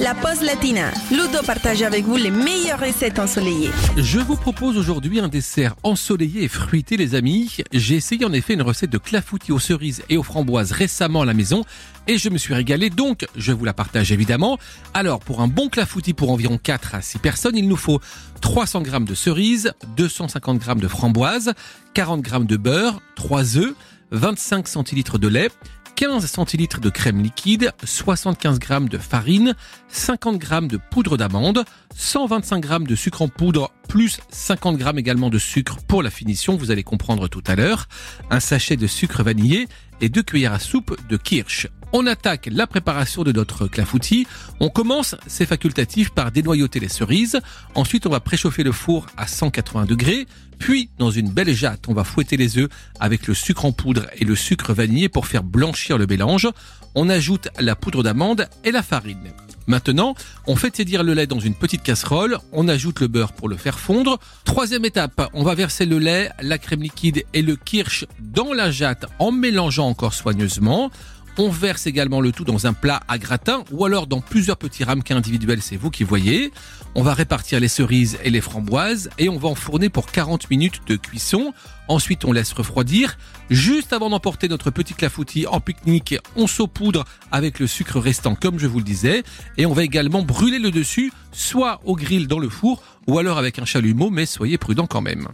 la pause latina. Ludo partage avec vous les meilleures recettes ensoleillées. Je vous propose aujourd'hui un dessert ensoleillé et fruité, les amis. J'ai essayé en effet une recette de clafoutis aux cerises et aux framboises récemment à la maison et je me suis régalé, donc je vous la partage évidemment. Alors, pour un bon clafoutis pour environ 4 à 6 personnes, il nous faut 300 g de cerises, 250 g de framboises, 40 g de beurre, 3 œufs, 25 centilitres de lait, 15 centilitres de crème liquide, 75 g de farine, 50 g de poudre d'amande, 125 g de sucre en poudre, plus 50 g également de sucre pour la finition, vous allez comprendre tout à l'heure, un sachet de sucre vanillé et deux cuillères à soupe de kirsch. On attaque la préparation de notre clafoutis. On commence, c'est facultatif, par dénoyauter les cerises. Ensuite, on va préchauffer le four à 180 degrés. Puis, dans une belle jatte, on va fouetter les œufs avec le sucre en poudre et le sucre vanillé pour faire blanchir le mélange. On ajoute la poudre d'amande et la farine. Maintenant, on fait tiédir le lait dans une petite casserole, on ajoute le beurre pour le faire fondre. Troisième étape, on va verser le lait, la crème liquide et le kirsch dans la jatte en mélangeant encore soigneusement. On verse également le tout dans un plat à gratin ou alors dans plusieurs petits ramequins individuels, c'est vous qui voyez. On va répartir les cerises et les framboises et on va enfourner pour 40 minutes de cuisson. Ensuite, on laisse refroidir. Juste avant d'emporter notre petit clafoutis en pique-nique, on saupoudre avec le sucre restant comme je vous le disais et on va également brûler le dessus soit au grill dans le four ou alors avec un chalumeau mais soyez prudent quand même.